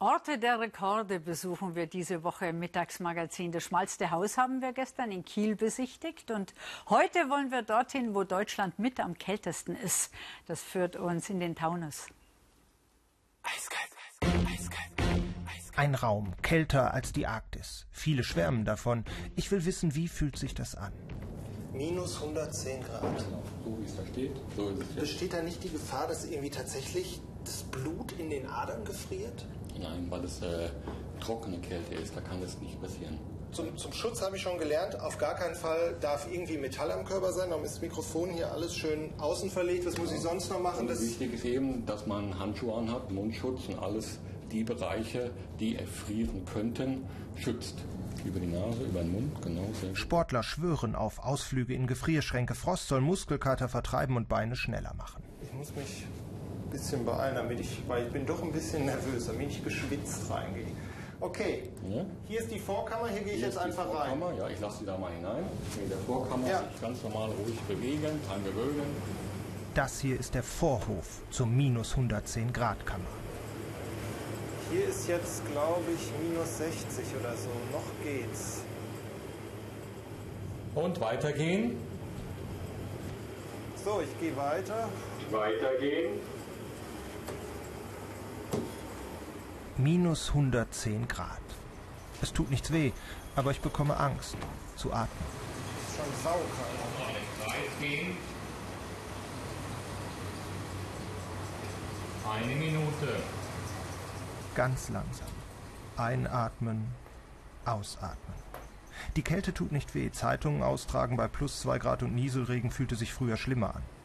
Orte der Rekorde besuchen wir diese Woche im Mittagsmagazin. Das schmalste Haus haben wir gestern in Kiel besichtigt und heute wollen wir dorthin, wo Deutschland mit am kältesten ist. Das führt uns in den Taunus. Eiskalt, eiskalt, eiskalt, eiskalt. Ein Raum kälter als die Arktis. Viele schwärmen davon. Ich will wissen, wie fühlt sich das an? Minus 110 Grad. So wie es da steht, so ist es jetzt. Besteht da nicht die Gefahr, dass irgendwie tatsächlich das Blut in den Adern gefriert? Nein, weil es äh, trockene Kälte ist, da kann das nicht passieren. Zum, zum Schutz habe ich schon gelernt, auf gar keinen Fall darf irgendwie Metall am Körper sein. Darum ist das Mikrofon hier alles schön außen verlegt. Was muss ich sonst noch machen? Das wichtig ist eben, dass man Handschuhe anhat, Mundschutz und alles die Bereiche, die erfrieren könnten, schützt. Über die Nase, über den Mund, genau. Sportler schwören auf Ausflüge in Gefrierschränke. Frost soll Muskelkater vertreiben und Beine schneller machen. Ich muss mich ein bisschen beeilen, damit ich, weil ich bin doch ein bisschen nervös, damit ich geschwitzt reingehe. Okay, ja? hier ist die Vorkammer, hier gehe ich jetzt einfach rein. Ja, ich lasse Sie da mal hinein. In der Vorkammer ja. sich ganz normal ruhig bewegen, kein Gewöhnen. Das hier ist der Vorhof zur minus 110 Grad Kammer. Hier ist jetzt, glaube ich, minus 60 oder so. Noch geht's. Und weitergehen. So, ich gehe weiter. Weitergehen. Minus 110 Grad. Es tut nichts weh, aber ich bekomme Angst zu atmen. Das ist schon saukalt. gehen. Eine Minute. Ganz langsam. Einatmen, ausatmen. Die Kälte tut nicht weh. Zeitungen austragen bei plus zwei Grad und Nieselregen fühlte sich früher schlimmer an.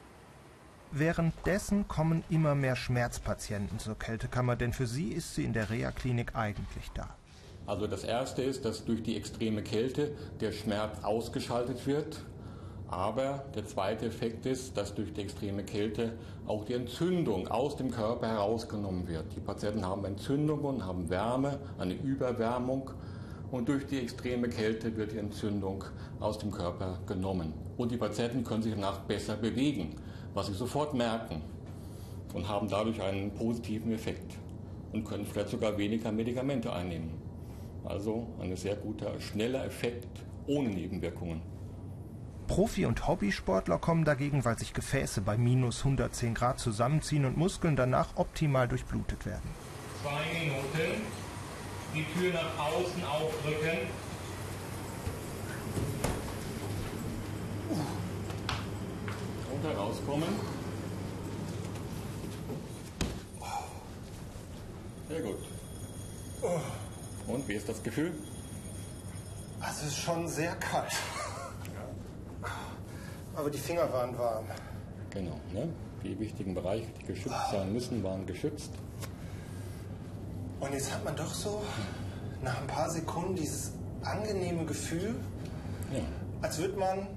Währenddessen kommen immer mehr Schmerzpatienten zur Kältekammer, denn für sie ist sie in der Reha-Klinik eigentlich da. Also das Erste ist, dass durch die extreme Kälte der Schmerz ausgeschaltet wird aber der zweite Effekt ist, dass durch die extreme Kälte auch die Entzündung aus dem Körper herausgenommen wird. Die Patienten haben Entzündungen, haben Wärme, eine Überwärmung und durch die extreme Kälte wird die Entzündung aus dem Körper genommen. Und die Patienten können sich danach besser bewegen, was sie sofort merken und haben dadurch einen positiven Effekt und können vielleicht sogar weniger Medikamente einnehmen. Also ein sehr guter, schneller Effekt ohne Nebenwirkungen. Profi- und Hobbysportler kommen dagegen, weil sich Gefäße bei minus 110 Grad zusammenziehen und Muskeln danach optimal durchblutet werden. Zwei Minuten. Die Tür nach außen aufdrücken. Und herauskommen. Sehr gut. Und wie ist das Gefühl? Es ist schon sehr kalt. Aber die Finger waren warm. Genau, ne? Die wichtigen Bereiche, die geschützt sein müssen, waren geschützt. Und jetzt hat man doch so nach ein paar Sekunden dieses angenehme Gefühl, ja. als würde man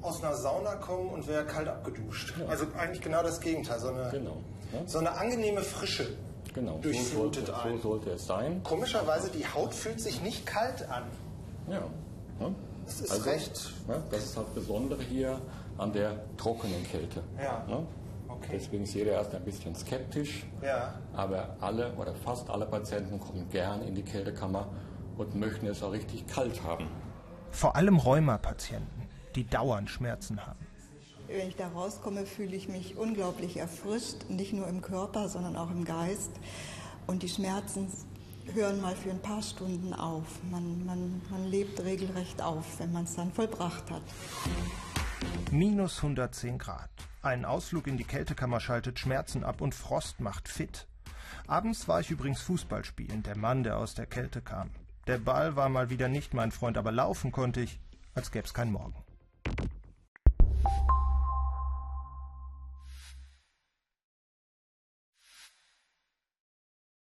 aus einer Sauna kommen und wäre kalt abgeduscht. Ja. Also eigentlich genau das Gegenteil. So eine, genau, ja. so eine angenehme Frische genau. durchflutet so sollte, ein. So sollte es sein. Komischerweise, die Haut fühlt sich nicht kalt an. Ja. Das ist also, recht. Ne, das ist halt Besondere hier an der trockenen Kälte. Ja. Okay. Deswegen ist jeder erst ein bisschen skeptisch. Ja. Aber alle oder fast alle Patienten kommen gern in die Kältekammer und möchten es auch richtig kalt haben. Vor allem Rheumapatienten, die dauernd Schmerzen haben. Wenn ich da rauskomme, fühle ich mich unglaublich erfrischt, nicht nur im Körper, sondern auch im Geist. Und die Schmerzen hören mal für ein paar Stunden auf. Man, man, man lebt regelrecht auf, wenn man es dann vollbracht hat. Minus 110 Grad. Ein Ausflug in die Kältekammer schaltet Schmerzen ab und Frost macht fit. Abends war ich übrigens Fußball spielen, der Mann, der aus der Kälte kam. Der Ball war mal wieder nicht mein Freund, aber laufen konnte ich, als gäb's kein Morgen.